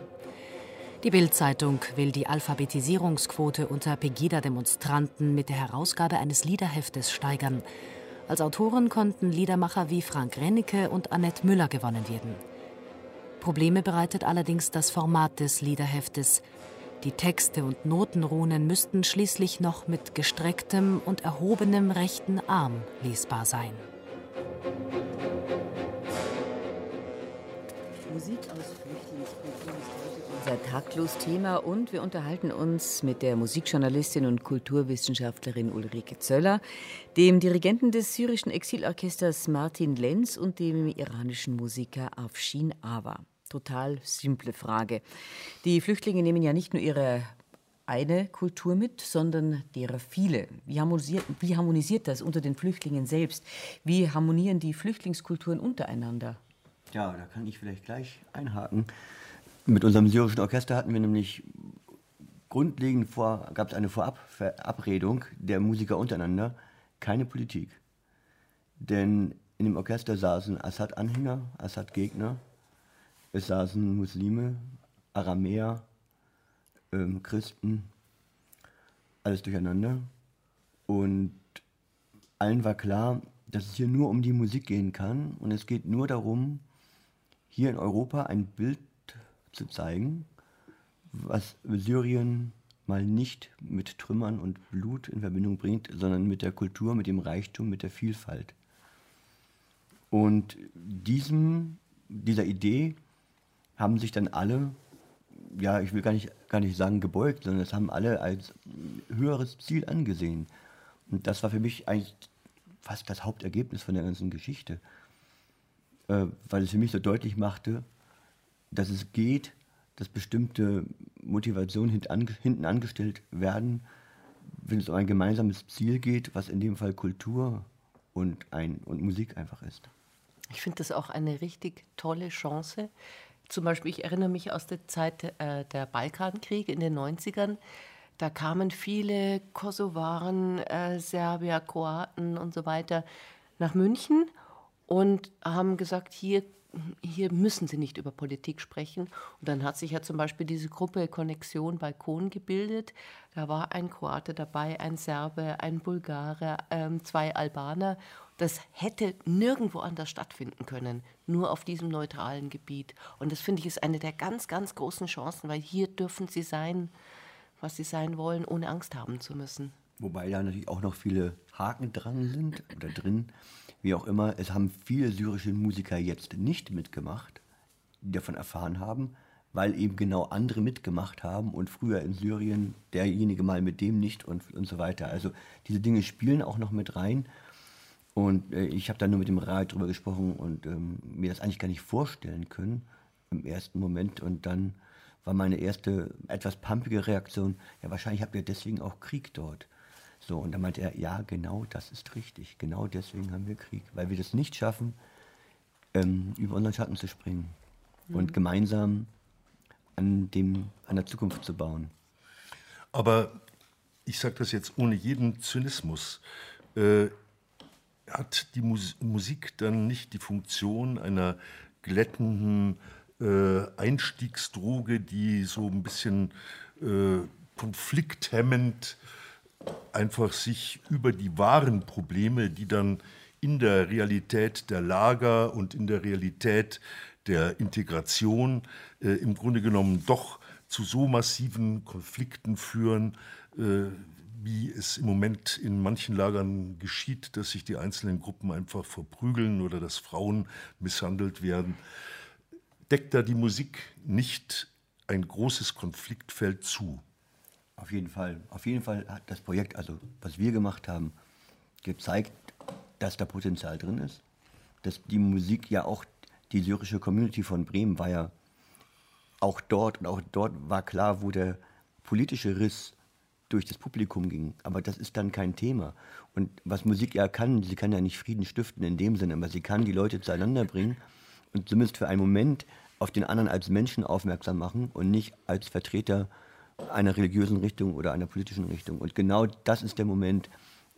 Die Bild-Zeitung will die Alphabetisierungsquote unter Pegida-Demonstranten mit der Herausgabe eines Liederheftes steigern. Als Autoren konnten Liedermacher wie Frank Rennecke und Annette Müller gewonnen werden. Probleme bereitet allerdings das Format des Liederheftes. Die Texte und Notenrunen müssten schließlich noch mit gestrecktem und erhobenem rechten Arm lesbar sein. Musik aus unser Taglosthema und wir unterhalten uns mit der Musikjournalistin und Kulturwissenschaftlerin Ulrike Zöller, dem Dirigenten des syrischen Exilorchesters Martin Lenz und dem iranischen Musiker Afshin Awa total simple Frage. Die Flüchtlinge nehmen ja nicht nur ihre eine Kultur mit, sondern derer viele. Wie harmonisiert, wie harmonisiert das unter den Flüchtlingen selbst? Wie harmonieren die Flüchtlingskulturen untereinander? Ja, da kann ich vielleicht gleich einhaken. Mit unserem syrischen Orchester hatten wir nämlich grundlegend vor, gab es eine Vorabverabredung der Musiker untereinander, keine Politik. Denn in dem Orchester saßen Assad-Anhänger, Assad-Gegner, es saßen Muslime, Aramäer, ähm, Christen, alles durcheinander. Und allen war klar, dass es hier nur um die Musik gehen kann. Und es geht nur darum, hier in Europa ein Bild zu zeigen, was Syrien mal nicht mit Trümmern und Blut in Verbindung bringt, sondern mit der Kultur, mit dem Reichtum, mit der Vielfalt. Und diesem, dieser Idee haben sich dann alle, ja, ich will gar nicht, gar nicht sagen gebeugt, sondern das haben alle als höheres Ziel angesehen. Und das war für mich eigentlich fast das Hauptergebnis von der ganzen Geschichte, äh, weil es für mich so deutlich machte, dass es geht, dass bestimmte Motivationen hinten angestellt werden, wenn es um ein gemeinsames Ziel geht, was in dem Fall Kultur und, ein, und Musik einfach ist. Ich finde das auch eine richtig tolle Chance, zum Beispiel, ich erinnere mich aus der Zeit äh, der Balkankriege in den 90ern. Da kamen viele Kosovaren, äh, Serbier, Kroaten und so weiter nach München und haben gesagt, hier, hier müssen sie nicht über Politik sprechen. Und dann hat sich ja zum Beispiel diese Gruppe Connexion Balkon gebildet. Da war ein Kroate dabei, ein Serbe, ein Bulgare, ähm, zwei Albaner. Das hätte nirgendwo anders stattfinden können, nur auf diesem neutralen Gebiet. Und das finde ich ist eine der ganz, ganz großen Chancen, weil hier dürfen sie sein, was sie sein wollen, ohne Angst haben zu müssen. Wobei da natürlich auch noch viele Haken dran sind oder drin. Wie auch immer, es haben viele syrische Musiker jetzt nicht mitgemacht, die davon erfahren haben, weil eben genau andere mitgemacht haben und früher in Syrien derjenige mal mit dem nicht und, und so weiter. Also diese Dinge spielen auch noch mit rein. Und äh, ich habe da nur mit dem Rat drüber gesprochen und ähm, mir das eigentlich gar nicht vorstellen können im ersten Moment. Und dann war meine erste etwas pumpige Reaktion, ja wahrscheinlich habt ihr deswegen auch Krieg dort. So, und dann meinte er, ja, genau das ist richtig. Genau deswegen haben wir Krieg, weil wir das nicht schaffen, ähm, über unseren Schatten zu springen mhm. und gemeinsam an, dem, an der Zukunft zu bauen. Aber ich sage das jetzt ohne jeden Zynismus. Äh, hat die Mus Musik dann nicht die Funktion einer glättenden äh, Einstiegsdroge, die so ein bisschen äh, konflikthemmend einfach sich über die wahren Probleme, die dann in der Realität der Lager und in der Realität der Integration äh, im Grunde genommen doch zu so massiven Konflikten führen, äh, wie es im Moment in manchen Lagern geschieht, dass sich die einzelnen Gruppen einfach verprügeln oder dass Frauen misshandelt werden. Deckt da die Musik nicht ein großes Konfliktfeld zu? Auf jeden Fall. Auf jeden Fall hat das Projekt, also was wir gemacht haben, gezeigt, dass da Potenzial drin ist. Dass die Musik ja auch, die syrische Community von Bremen war ja auch dort und auch dort war klar, wo der politische Riss durch das Publikum ging. Aber das ist dann kein Thema. Und was Musik ja kann, sie kann ja nicht Frieden stiften in dem Sinne, aber sie kann die Leute zueinander bringen und zumindest für einen Moment auf den anderen als Menschen aufmerksam machen und nicht als Vertreter einer religiösen Richtung oder einer politischen Richtung. Und genau das ist der Moment,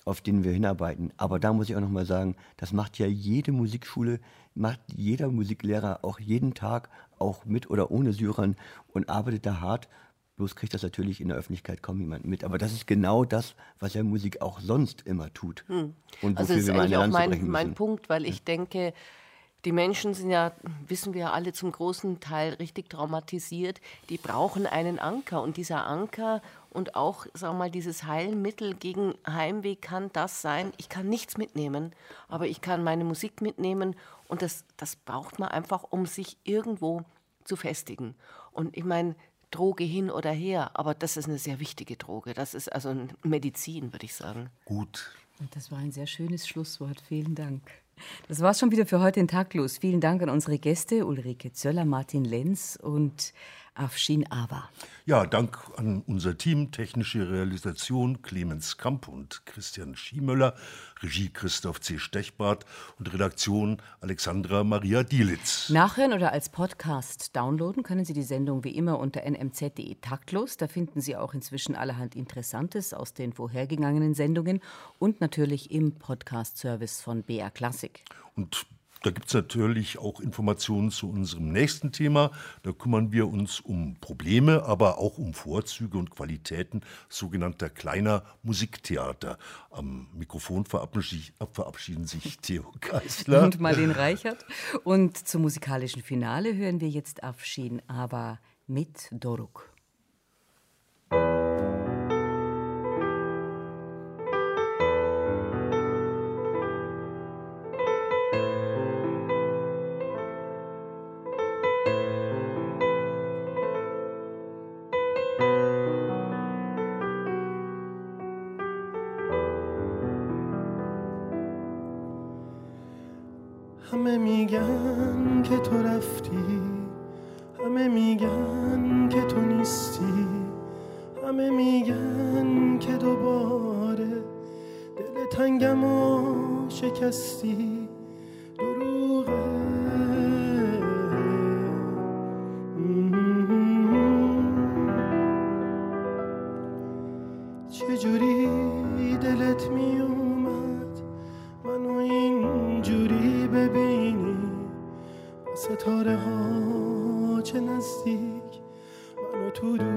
auf den wir hinarbeiten. Aber da muss ich auch nochmal sagen, das macht ja jede Musikschule, macht jeder Musiklehrer auch jeden Tag, auch mit oder ohne Syrern und arbeitet da hart. Bloß kriegt das natürlich in der Öffentlichkeit kaum jemand mit. Aber das ist genau das, was ja Musik auch sonst immer tut. Hm. Und also das ist eigentlich auch mein, mein Punkt, weil ich denke, die Menschen sind ja, wissen wir alle, zum großen Teil richtig traumatisiert. Die brauchen einen Anker. Und dieser Anker und auch, sagen wir mal, dieses Heilmittel gegen Heimweh kann das sein. Ich kann nichts mitnehmen, aber ich kann meine Musik mitnehmen. Und das, das braucht man einfach, um sich irgendwo zu festigen. Und ich meine, Droge hin oder her, aber das ist eine sehr wichtige Droge. Das ist also Medizin, würde ich sagen. Gut. Das war ein sehr schönes Schlusswort. Vielen Dank. Das war's schon wieder für heute in Taglos. Vielen Dank an unsere Gäste Ulrike Zöller, Martin Lenz und Afshin Awa. Ja, Dank an unser Team, technische Realisation Clemens Kamp und Christian Schiemöller, Regie Christoph C. Stechbart und Redaktion Alexandra Maria Dielitz. Nachhören oder als Podcast downloaden können Sie die Sendung wie immer unter nmz.de taktlos. Da finden Sie auch inzwischen allerhand Interessantes aus den vorhergegangenen Sendungen und natürlich im Podcast-Service von BR Classic. Und da gibt es natürlich auch Informationen zu unserem nächsten Thema. Da kümmern wir uns um Probleme, aber auch um Vorzüge und Qualitäten sogenannter kleiner Musiktheater. Am Mikrofon verabschieden sich [LAUGHS] Theo Geisler und Marlene Reichert. Und zum musikalischen Finale hören wir jetzt Afshin aber mit Doruk. دلت می اومد منو اینجوری ببینی؟ با ستاره ها چه نزدیک؟ منو تو دو